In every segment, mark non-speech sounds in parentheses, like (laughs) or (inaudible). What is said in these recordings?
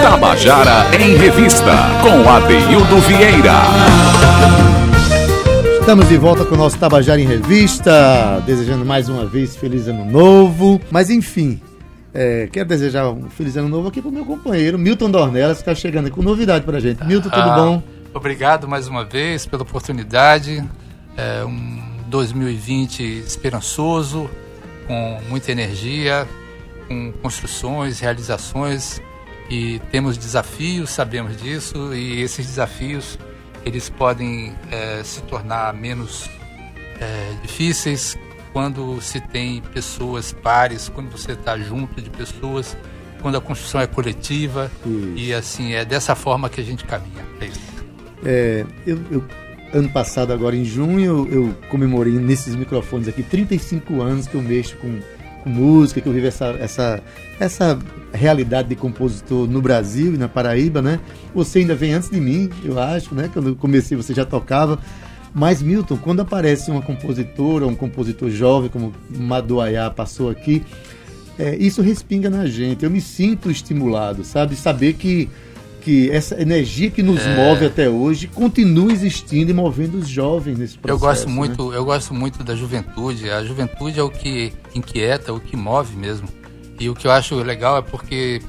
Tabajara em Revista, com Adeildo Vieira. Estamos de volta com o nosso Tabajara em Revista, desejando mais uma vez feliz ano novo. Mas enfim, é, quero desejar um feliz ano novo aqui para o meu companheiro Milton Dornelas, que está chegando com novidade para a gente. Milton, tudo ah, bom? Obrigado mais uma vez pela oportunidade. É um 2020 esperançoso, com muita energia, com construções, realizações e temos desafios, sabemos disso e esses desafios eles podem é, se tornar menos é, difíceis quando se tem pessoas pares, quando você está junto de pessoas, quando a construção é coletiva isso. e assim é dessa forma que a gente caminha. É. É, eu, eu, ano passado, agora em junho, eu, comemorei nesses microfones aqui 35 anos que eu mexo com com música, que eu vivo essa, essa, essa realidade de compositor no Brasil e na Paraíba, né? Você ainda vem antes de mim, eu acho, né? Quando eu comecei você já tocava. Mas, Milton, quando aparece uma compositora, um compositor jovem, como Maduaiá passou aqui, é, isso respinga na gente. Eu me sinto estimulado, sabe? Saber que que essa energia que nos é... move até hoje continua existindo e movendo os jovens nesse processo. Eu gosto muito, né? eu gosto muito da juventude. A juventude é o que inquieta, o que move mesmo. E o que eu acho legal é porque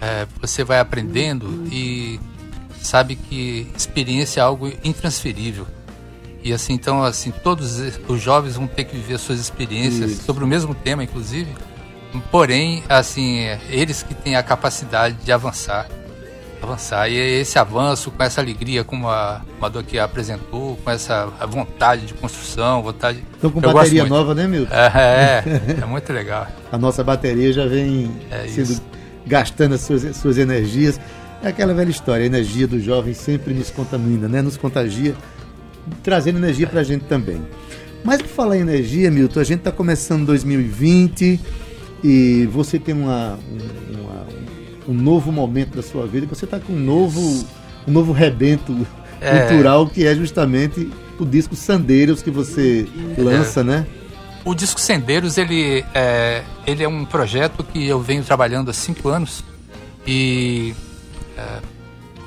é, você vai aprendendo e sabe que experiência é algo intransferível. E assim, então, assim, todos os jovens vão ter que viver suas experiências Isso. sobre o mesmo tema, inclusive. Porém, assim, eles que têm a capacidade de avançar avançar. E esse avanço, com essa alegria, como a Mador aqui apresentou, com essa vontade de construção, vontade. Estão com bateria nova, né, Milton? É, é, é muito legal. (laughs) a nossa bateria já vem é sendo isso. gastando as suas, suas energias. É aquela velha história, a energia do jovem sempre nos contamina, né? Nos contagia, trazendo energia para a gente também. Mas por falar em energia, Milton, a gente está começando 2020 e você tem uma, uma, um novo momento da sua vida, você está com um novo, um novo rebento é. cultural que é justamente o disco Sandeiros que você lança, é. né? O disco Sendeiros ele é, ele é um projeto que eu venho trabalhando há cinco anos e é,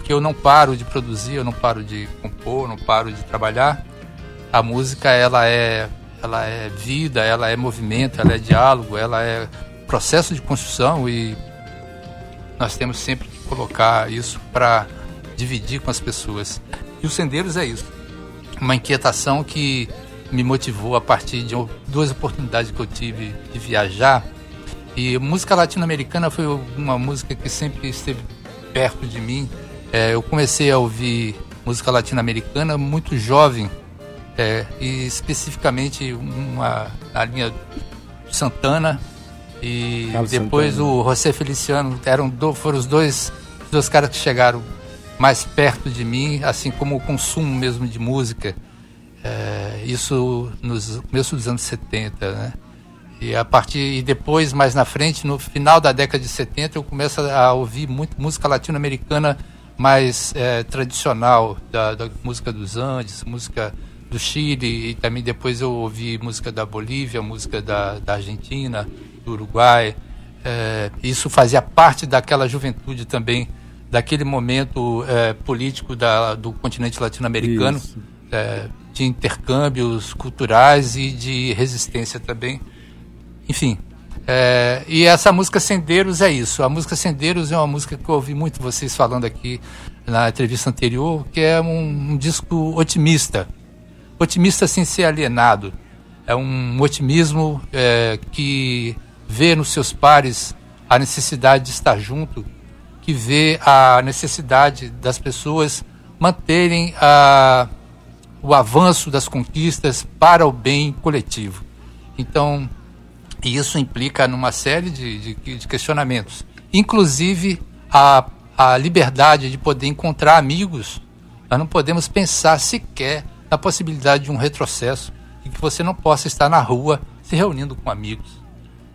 que eu não paro de produzir, eu não paro de compor, não paro de trabalhar. A música ela é ela é vida, ela é movimento, ela é diálogo, ela é processo de construção e nós temos sempre que colocar isso para dividir com as pessoas. E o Sendeiros é isso. Uma inquietação que me motivou a partir de duas oportunidades que eu tive de viajar. E música latino-americana foi uma música que sempre esteve perto de mim. É, eu comecei a ouvir música latino-americana muito jovem, é, e especificamente uma, a linha Santana e Carlos depois Santana. o José Feliciano eram do, foram os dois, dois caras que chegaram mais perto de mim, assim como o consumo mesmo de música. É, isso nos começo dos anos 70, né? E a partir e depois mais na frente, no final da década de 70, eu começo a ouvir muito música latino-americana mais é, tradicional, da, da, música dos Andes, música do Chile, e também depois eu ouvi música da Bolívia, música da, da Argentina, do Uruguai. É, isso fazia parte daquela juventude também, daquele momento é, político da, do continente latino-americano, é, de intercâmbios culturais e de resistência também. Enfim, é, e essa música Sendeiros é isso. A música Sendeiros é uma música que eu ouvi muito vocês falando aqui na entrevista anterior, que é um, um disco otimista. Otimista sem ser alienado. É um otimismo é, que vê nos seus pares a necessidade de estar junto, que vê a necessidade das pessoas manterem a, o avanço das conquistas para o bem coletivo. Então, isso implica numa série de, de, de questionamentos, inclusive a, a liberdade de poder encontrar amigos. Nós não podemos pensar sequer na possibilidade de um retrocesso e que você não possa estar na rua se reunindo com amigos.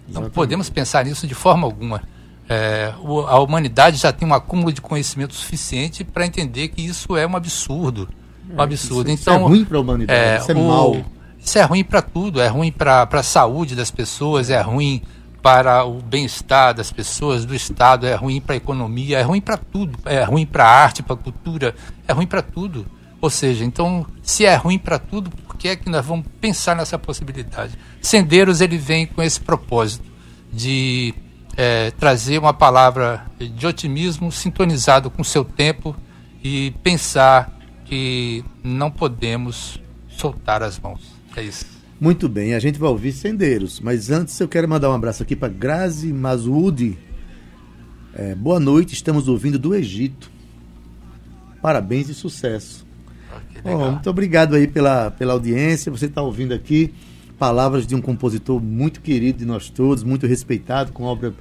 Não podemos pensar nisso de forma alguma. É, o, a humanidade já tem um acúmulo de conhecimento suficiente para entender que isso é um absurdo. Um é, absurdo. Isso, então, isso é ruim para a humanidade, é, isso é o, mal. Isso é ruim para tudo, é ruim para a saúde das pessoas, é ruim para o bem-estar das pessoas, do Estado, é ruim para a economia, é ruim para tudo, é ruim para a arte, para a cultura, é ruim para tudo. Ou seja, então, se é ruim para tudo, por que é que nós vamos pensar nessa possibilidade? Sendeiros ele vem com esse propósito de é, trazer uma palavra de otimismo sintonizado com o seu tempo e pensar que não podemos soltar as mãos. É isso. Muito bem, a gente vai ouvir Sendeiros, mas antes eu quero mandar um abraço aqui para Grazi Mazudi. É, boa noite, estamos ouvindo do Egito. Parabéns e sucesso. Muito obrigado aí pela, pela audiência. Você está ouvindo aqui palavras de um compositor muito querido de nós todos, muito respeitado, com obra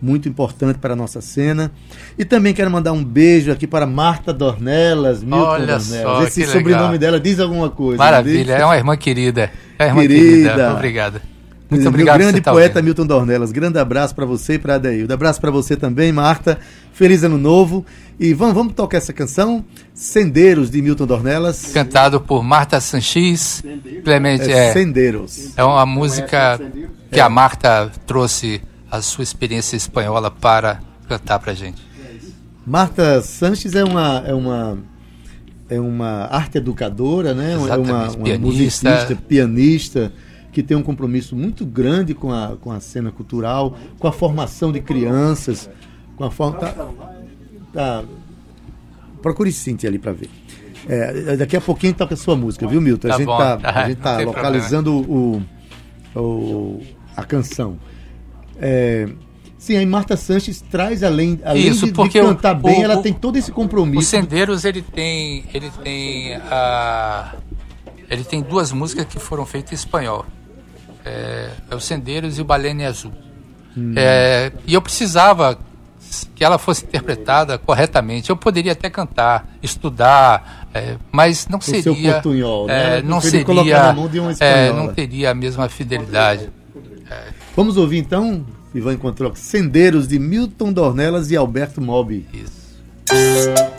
muito importante para a nossa cena. E também quero mandar um beijo aqui para Marta Dornelas, Milton Olha Dornelas. Só, Esse sobrenome legal. dela diz alguma coisa. Maravilha, é uma irmã querida. É uma irmã querida. querida. Obrigada. Muito obrigado. Meu grande tá poeta ouvindo. Milton Dornelas. Grande abraço para você e para Adaildo. Abraço para você também, Marta. Feliz ano novo. E vamos, vamos tocar essa canção, Sendeiros, de Milton Dornelas. Cantado por Marta Sanchis. Clemente, é, é, Sendeiros. É uma música que a Marta trouxe a sua experiência espanhola para cantar para gente. Marta Sanches é uma, é uma, é uma arte educadora, né? É Exatamente. É uma, uma pianista. musicista, pianista, que tem um compromisso muito grande com a, com a cena cultural, com a formação de crianças, com a forma. Tá, tá, procure Cintia ali para ver. É, daqui a pouquinho toca a sua música, viu, Milton? A tá gente bom. tá, (laughs) a gente tá localizando o, o, a canção. É, sim, aí Marta Sanches traz além, além Isso, de, de cantar o, bem, o, ela tem todo esse compromisso. O Sendeiros ele tem ele tem a ele tem duas músicas que foram feitas em espanhol. É, é o Sendeiros e o Balene Azul. Hum. É, e eu precisava que ela fosse interpretada corretamente. Eu poderia até cantar, estudar, é, mas não o seria. Seu portunhol, é, né? não seria. É, não teria a mesma fidelidade. É. Vamos ouvir então, Ivan encontrou Sendeiros de Milton Dornelas e Alberto Mobi. Isso.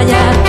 batallar.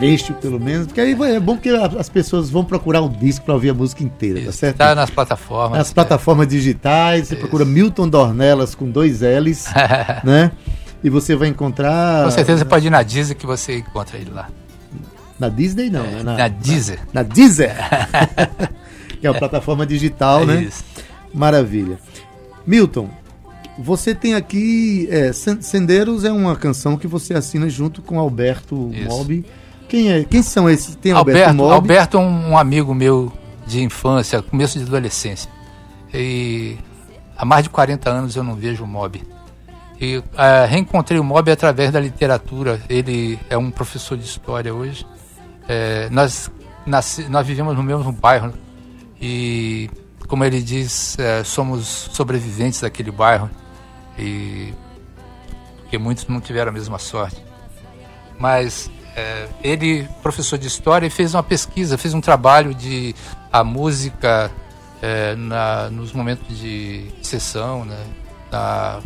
Trecho, pelo menos, porque aí é bom que as pessoas vão procurar o disco para ouvir a música inteira, tá Isso, certo? Tá nas plataformas. Nas plataformas digitais, você Isso. procura Milton Dornelas com dois L's, (laughs) né? E você vai encontrar. Com certeza você pode ir na Deezer que você encontra ele lá. Na Disney não, né? Na Deezer. Na Deezer! (laughs) que é a plataforma digital, É né? isso. Maravilha. Milton, você tem aqui. É, Sen- Sendeiros é uma canção que você assina junto com Alberto Isso. Quem, é, quem são esses? Tem Alberto, Alberto, Mob. Alberto é um, um amigo meu de infância, começo de adolescência. E há mais de 40 anos eu não vejo o Mob. E eh, reencontrei o Mob através da literatura. Ele é um professor de história hoje. Eh, nós, nasci, nós vivemos no mesmo bairro e, como ele diz, eh, somos sobreviventes daquele bairro. E porque muitos não tiveram a mesma sorte mas é, ele, professor de história, fez uma pesquisa, fez um trabalho de a música é, na, nos momentos de sessão, né, na,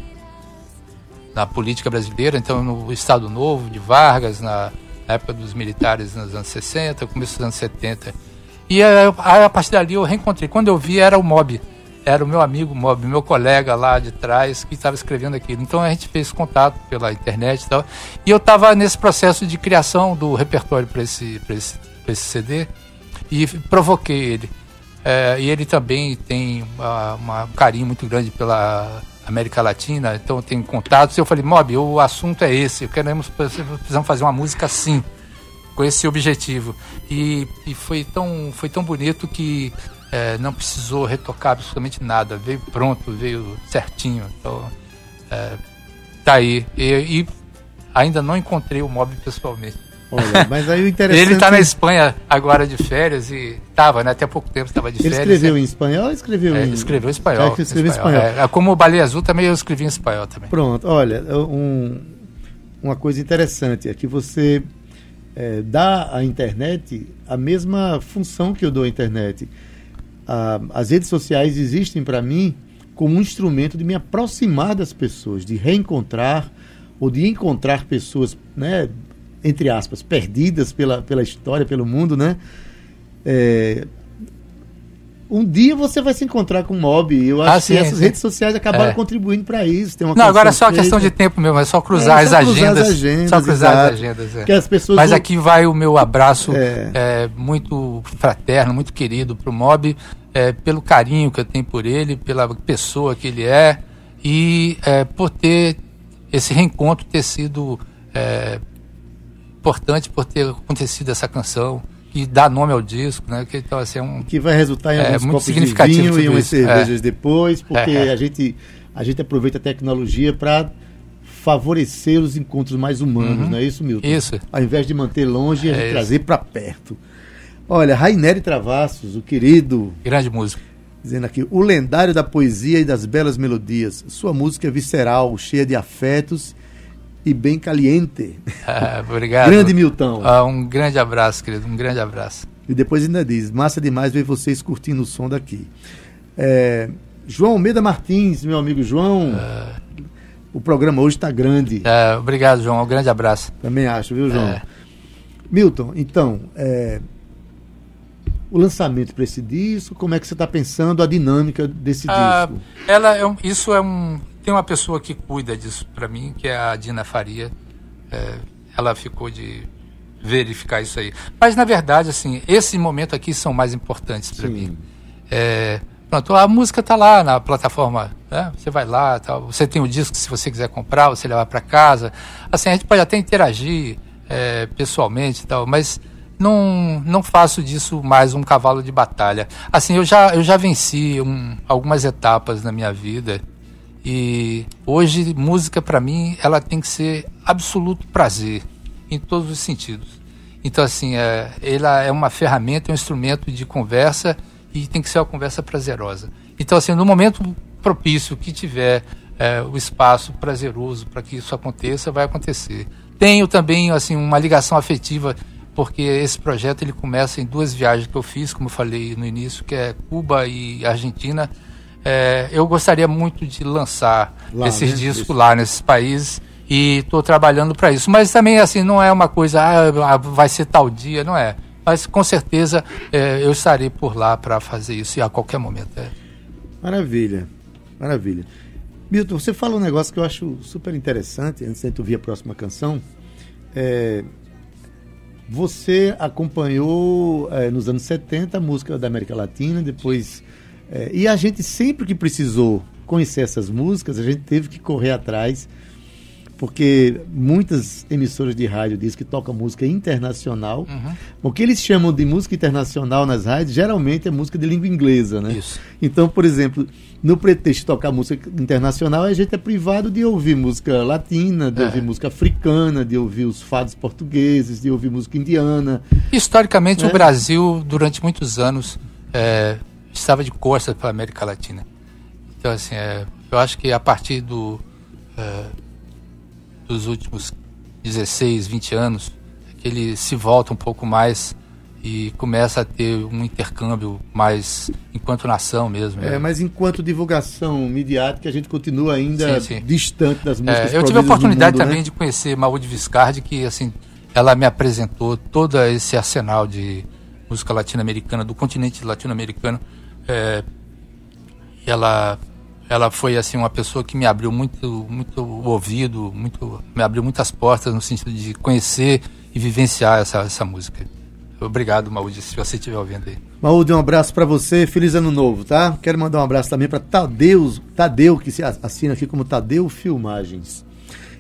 na política brasileira, então no Estado Novo de Vargas, na, na época dos militares nos anos 60, começo dos anos 70. E a, a, a partir dali eu reencontrei. Quando eu vi, era o Mob. Era o meu amigo Mob, meu colega lá de trás que estava escrevendo aquilo. Então a gente fez contato pela internet e tal. E eu estava nesse processo de criação do repertório para esse, esse, esse CD e provoquei ele. É, e ele também tem uma, uma- um carinho muito grande pela América Latina, então tem contatos. Eu falei, Mob, o assunto é esse, queremos, precisamos fazer uma música assim com esse objetivo. E, e foi, tão, foi tão bonito que eh, não precisou retocar absolutamente nada. Veio pronto, veio certinho. Então, eh, tá aí. E, e ainda não encontrei o Mob pessoalmente. Olha, mas aí o (laughs) interessante. Ele está na Espanha agora de férias e estava, né? Até pouco tempo estava de Ele férias. escreveu né? em espanhol ou escreveu É, em. escreveu em espanhol. Escreveu em espanhol. É, como o Baleia Azul também eu escrevi em espanhol também. Pronto, olha, um- uma coisa interessante é que você é, dá à internet a mesma função que eu dou à internet. A- as redes sociais existem para mim como um instrumento de me aproximar das pessoas, de reencontrar ou de encontrar pessoas, né, entre aspas, perdidas pela, pela história, pelo mundo, né? É, um dia você vai se encontrar com o mob. Eu acho Ah, que sim, essas sim. redes sociais acabaram É. contribuindo para isso. Tem uma Não, agora é só questão de tempo mesmo, é só cruzar, É, as, só cruzar agendas, as agendas, Só cruzar exato. as agendas. é. Que as pessoas Mas vão- aqui vai o meu abraço É. é, muito fraterno, muito querido para o Mob, é, pelo carinho que eu tenho por ele, pela pessoa que ele é e é, por ter esse reencontro ter sido é, importante por ter acontecido essa canção que dá nome ao disco, né? Que então assim é um que vai resultar em É, alguns copos de vinho e umas cervejas depois, porque É, é. a gente a gente aproveita a tecnologia para favorecer os encontros mais humanos, Uhum. não é isso, Milton? Isso. Ao invés de manter longe, a É gente trazer para perto. Olha, Raineri Travassos, o querido, grande músico. dizendo aqui, o lendário da poesia e das belas melodias. Sua música é visceral, cheia de afetos e bem caliente. (laughs) Ah, obrigado. Grande Milton. Ah, um grande abraço, querido, um grande abraço. E depois ainda diz: massa demais ver vocês curtindo o som daqui. É, João Almeida Martins, meu amigo João. O programa hoje está grande. É, obrigado, João. Um grande abraço. Também acho, viu, João? É. Milton, então, é, o lançamento para esse disco, como é que você está pensando a dinâmica desse Ah, disco? ela é um, isso é um. Tem uma pessoa que cuida disso para mim, que é a Dina Faria. É, ela ficou de verificar isso aí. Mas na verdade, assim, esse momento aqui são mais importantes para mim. É, pronto, a música tá lá na plataforma, né? Você vai lá, tal. Você tem o disco se você quiser comprar, você levar para casa. Assim, a gente pode até interagir é, pessoalmente, tal, mas não não faço disso mais um cavalo de batalha. Assim, eu já eu já venci um, algumas etapas na minha vida e hoje música para mim ela tem que ser absoluto prazer em todos os sentidos. Então assim, é, ela é uma ferramenta, é um instrumento de conversa e tem que ser uma conversa prazerosa. Então assim, no momento propício que tiver é, o espaço prazeroso para que isso aconteça, vai acontecer. Tenho também assim uma ligação afetiva porque esse projeto ele começa em duas viagens que eu fiz, como eu falei no início, que é Cuba e Argentina. É, eu gostaria muito de lançar Lá, esses né? discos Isso. lá nesses países e estou trabalhando para isso. Mas também assim não é uma coisa, ah, vai ser tal dia, não é. Mas com certeza é, eu estarei por lá para fazer isso a qualquer momento. É. Maravilha, maravilha. Milton, você fala um negócio que eu acho super interessante, antes de tu ouvir a próxima canção. É, você acompanhou é, nos anos 70 a música da América Latina, depois. É, e a gente sempre que precisou conhecer essas músicas, a gente teve que correr atrás porque muitas emissoras de rádio dizem que tocam música internacional. Uhum. O que eles chamam de música internacional nas rádios geralmente é música de língua inglesa, né? Isso. Então, por exemplo, no pretexto de tocar música internacional, a gente é privado de ouvir música latina, de é. ouvir música africana, de ouvir os fados portugueses, de ouvir música indiana. Historicamente, o é. Brasil, durante muitos anos, é, estava de costas para a América Latina. Então, assim, é, eu acho que a partir do é, dos últimos 16, 20 anos, é que ele se volta um pouco mais e começa a ter um intercâmbio mais enquanto nação mesmo. É, mas enquanto divulgação midiática a gente continua ainda sim, sim. distante das músicas. É, eu tive a oportunidade mundo, né? também né? de conhecer Maud Viscardi, que assim ela me apresentou todo esse arsenal de música latino-americana do continente latino-americano. É, ela ela foi assim uma pessoa que me abriu muito muito o ouvido, muito me abriu muitas portas no sentido de conhecer e vivenciar essa, essa música. Obrigado, Maúde, se você estiver ouvindo aí. Maúde, um abraço para você, feliz ano novo, tá? Quero mandar um abraço também para Tadeu, Tadeu, que se assina aqui como Tadeu Filmagens.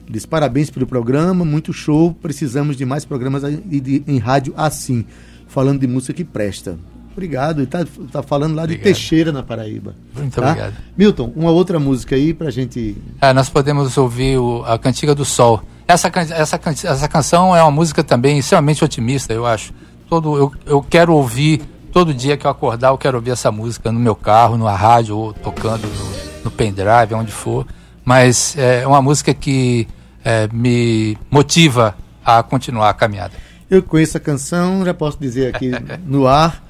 Diz parabéns pelo programa, muito show, precisamos de mais programas em rádio assim, falando de música que presta. Obrigado. E tá, tá falando lá obrigado. de Teixeira, na Paraíba. Muito tá? obrigado. Milton, uma outra música aí pra gente. É, nós podemos ouvir o, a Cantiga do Sol. Essa, essa, essa canção é uma música também extremamente otimista, eu acho. Todo, eu, eu quero ouvir, todo dia que eu acordar, eu quero ouvir essa música no meu carro, na rádio, ou tocando no, no pendrive, onde for. Mas é uma música que é, me motiva a continuar a caminhada. Eu conheço a canção, já posso dizer aqui (laughs) no ar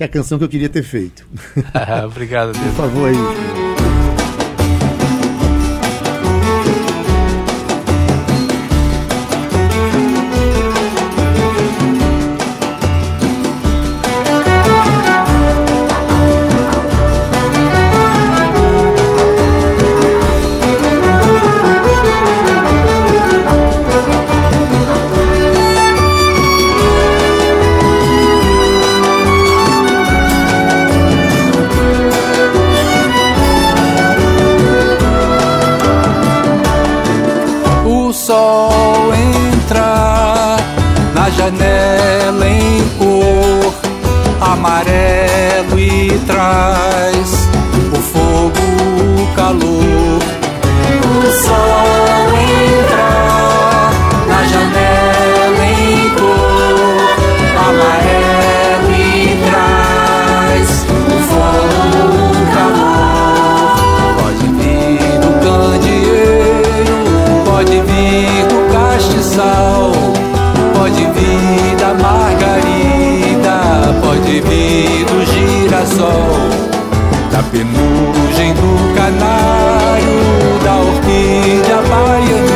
que é a canção que eu queria ter feito. (laughs) Obrigado, Deus. Por favor aí. sol. girassol, da penugem do canário, da orquídea baiana.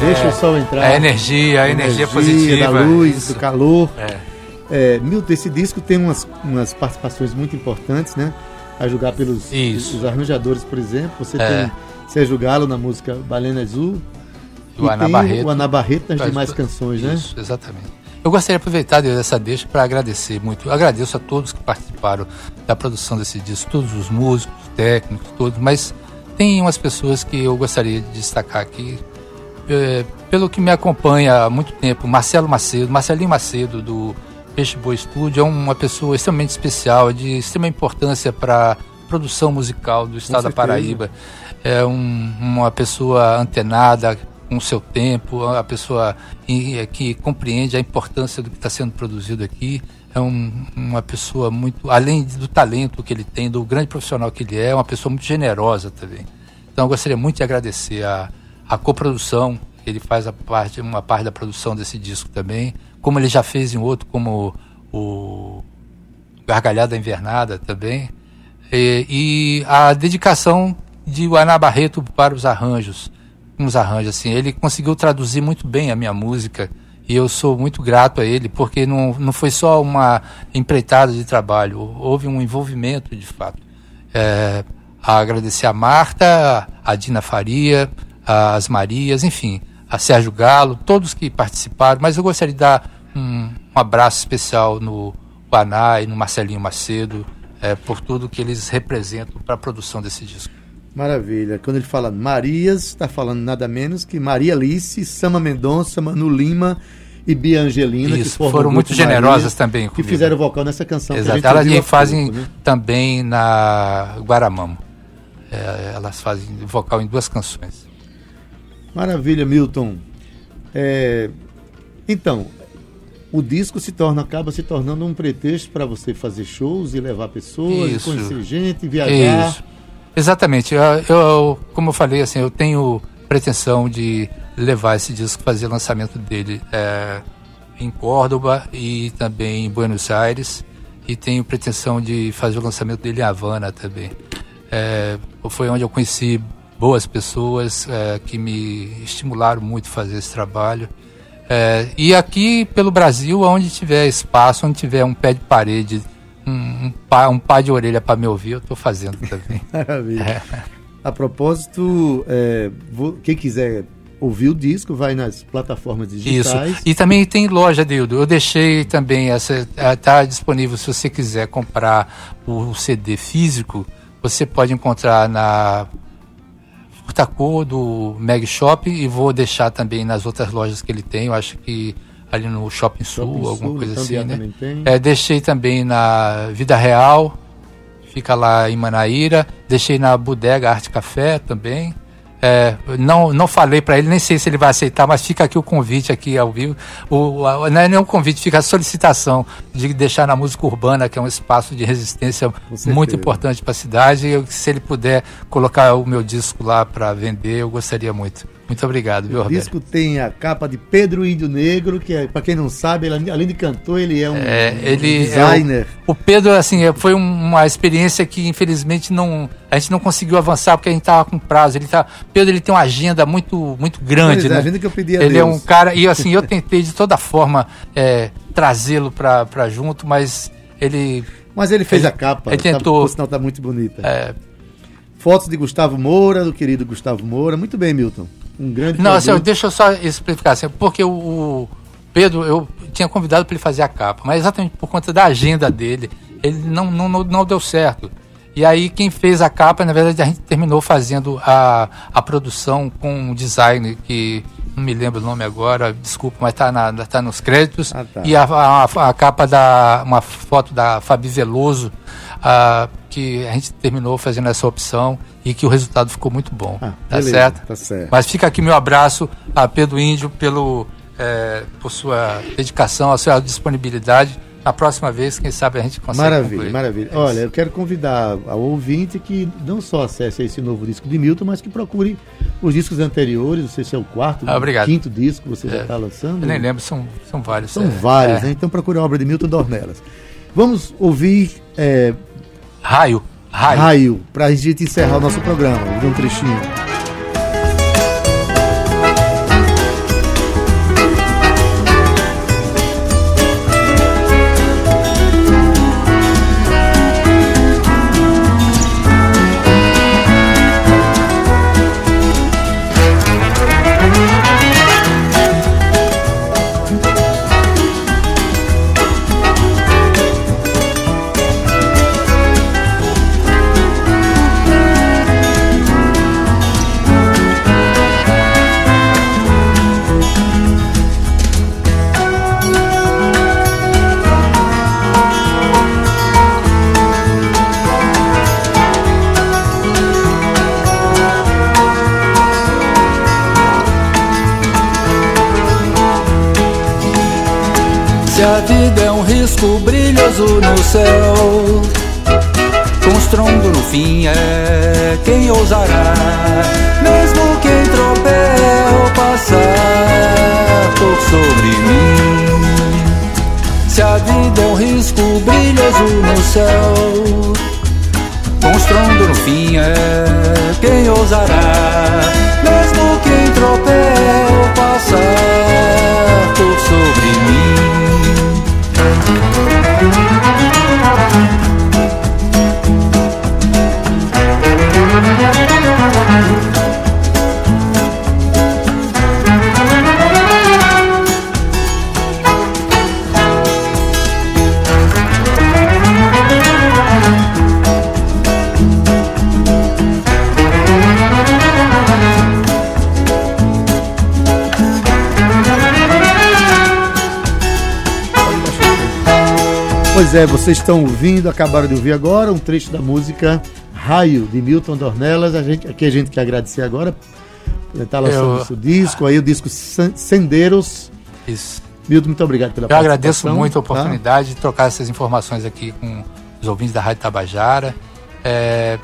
Deixa o sol entrar. A energia, a energia, energia positiva. da luz, isso. do calor. É. É, Milton, esse disco tem umas, umas participações muito importantes, né? A julgar pelos Isso. os arranjadores, por exemplo. Você É. tem Sérgio Galo na música Balena Azul. E o Ana Barreto. o Ana Barreto nas demais canções, né? Isso, exatamente. Eu gostaria de aproveitar dessa deixa para agradecer muito. Eu agradeço a todos que participaram da produção desse disco, todos os músicos, técnicos, todos, mas tem umas pessoas que eu gostaria de destacar aqui, eh, pelo que me acompanha há muito tempo, Marcelo Macedo, Marcelinho Macedo, do Peixe Boa Estúdio, é uma pessoa extremamente especial, de extrema importância para a produção musical do estado da. Paraíba. É um- uma pessoa antenada com o seu tempo, a pessoa que compreende a importância do que está sendo produzido aqui. É um- uma pessoa muito, além do talento que ele tem, do grande profissional que ele é, é uma pessoa muito generosa também. Então eu gostaria muito de agradecer a, a coprodução, ele faz a parte, uma parte da produção desse disco também, como ele já fez em outro, como o Gargalhada Invernada também. E, e a dedicação de Ana Barreto para os arranjos, uns arranjos assim, ele conseguiu traduzir muito bem a minha música e eu sou muito grato a ele porque não, não foi só uma empreitada de trabalho, houve um envolvimento de fato. É, a agradecer a Marta, a Dina Faria, as Marias, enfim, a Sérgio Galo, todos que participaram, mas eu gostaria de dar um, um abraço especial no Guaná e no Marcelinho Macedo, é, por tudo que eles representam para a produção desse disco. Maravilha. Quando ele fala Marias, está falando nada menos que Maria Alice, Sama Mendonça, Manu Lima e Bia Angelina, que Isso, formam foram muito generosas também Que comigo. fizeram vocal nessa canção. que Exato. Elas fazem pouco, né? também na Guaramamo. É, elas fazem vocal em duas canções. Maravilha, Milton. É, Então, o disco se torna, acaba se tornando um pretexto para você fazer shows e levar pessoas, Isso. conhecer gente, viajar. Isso. Exatamente. Eu, eu- como eu falei, assim, eu tenho pretensão de levar esse disco, fazer lançamento dele é, em Córdoba e também em Buenos Aires. E tenho pretensão de fazer o lançamento dele em Havana também. É, foi onde eu conheci boas pessoas é, que me estimularam muito a fazer esse trabalho. É, e aqui pelo Brasil, onde tiver espaço, onde tiver um pé de parede, um, pá, um pá de orelha para me ouvir, eu estou fazendo também. (laughs) Maravilha. A propósito, é, vou- quem quiser ouvir o disco, vai nas plataformas Isso. digitais. E também tem loja, Dildo. Eu deixei também essa. Está disponível se você quiser comprar o CD físico. Você pode encontrar na Furtacô do Mag Shop e vou deixar também nas outras lojas que ele tem. Eu acho que ali no Shopping Sul, Shopping alguma Sul, coisa assim, né? É, deixei também na Vida Real, fica lá em Manaíra. Deixei na Bodega Arte Café também. É, não, não falei para ele, nem sei se ele vai aceitar, mas fica aqui o convite aqui ao vivo. O, a- não é nem um convite, fica a solicitação de deixar na música urbana, que é um espaço de resistência muito importante para a cidade. Eu, se ele puder colocar o meu disco lá para vender, eu gostaria muito. Muito obrigado, viu, O Roberto? disco tem a capa de Pedro Índio Negro, que é, para quem não sabe, ele, além de cantor, ele é um, É, um ele designer. É o, o Pedro, assim, é, foi um- uma experiência que infelizmente não a gente não conseguiu avançar porque a gente estava com prazo. Ele tá, Pedro, ele tem uma agenda muito muito grande, Pois é, né? a agenda que eu pedi a ele é Deus. um cara e assim eu (laughs) tentei de toda forma é, trazê-lo para junto, mas ele Mas ele fez Ele- a capa, ele tá- tentou. por sinal tá muito bonita. é, Fotos de Gustavo Moura, do querido Gustavo Moura. Muito bem, Milton. Um grande Não, assim, deixa eu só explicar, assim, porque o, o Pedro, eu tinha convidado para ele fazer a capa, mas exatamente por conta da agenda dele, ele não, não, não, deu certo. E aí quem fez a capa, na verdade, a gente terminou fazendo a, a produção com um design que não me lembro o nome agora, desculpa, mas está na, tá nos créditos. Ah, tá. E a, a, a capa da uma foto da Fabi Veloso, ah, que a gente terminou fazendo essa opção e que o resultado ficou muito bom. Ah, tá beleza, certo? Tá certo. Mas fica aqui meu abraço a Pedro Índio pelo, é, por sua dedicação, a sua disponibilidade. Na próxima vez, quem sabe a gente consegue. Maravilha, concluir. maravilha. É Olha, eu quero convidar ao ouvinte que não só acesse esse novo disco de Milton, mas que procure os discos anteriores. Não sei se é o quarto, Ah, obrigado. quinto disco que você já É. está lançando. Eu nem lembro, são, são vários. São é. vários, É. né? Então procure a obra de Milton Dornelas. Vamos ouvir é, Raio. Raio. Raio, para a gente encerrar o nosso programa. Vamos um trechinho. Risco brilhoso no céu, com estrondo no fim é quem ousará, mesmo que em tropel passar por sobre mim. Se a vida é um risco brilhoso no céu, com estrondo no fim é quem ousará, é, vocês estão ouvindo, acabaram de ouvir agora um trecho da música Raio, de Milton Dornelas. A gente, aqui a gente quer agradecer agora por estar lançando o seu disco, aí o disco Sendeiros. Isso. Milton, muito obrigado pela Eu participação. Eu agradeço muito a tá? oportunidade tá? de trocar essas informações aqui com os ouvintes da Rádio Tabajara. É,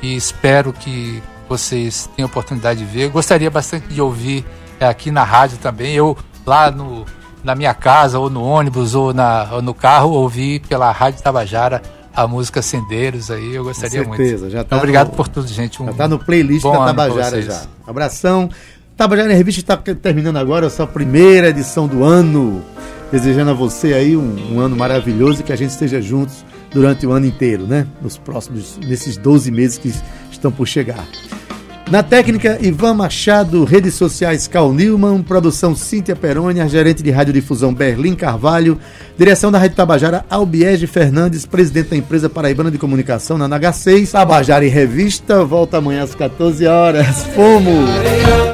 e espero que vocês tenham oportunidade de ver. Gostaria bastante de ouvir é, aqui na rádio também. Eu, lá no na minha casa, ou no ônibus, ou, na, ou no carro, ouvir pela Rádio Tabajara a música Sendeiros aí, eu gostaria Com certeza, muito. Já tá obrigado no, por tudo, gente. Um já tá no playlist da Tabajara já. Abração. Tabajara Revista está terminando agora a sua primeira edição do ano. Desejando a você aí um, um, ano maravilhoso e que a gente esteja juntos durante o ano inteiro, né? Nos próximos, nesses 12 meses que estão por chegar. Na técnica, Ivan Machado, redes sociais Cal Newman, produção Cíntia Perônia, gerente de radiodifusão Berlim Carvalho, direção da Rádio Tabajara Albiege Fernandes, presidente da empresa Paraibana de Comunicação na NH6, Tabajara em Revista, volta amanhã às 14 horas. Fomos!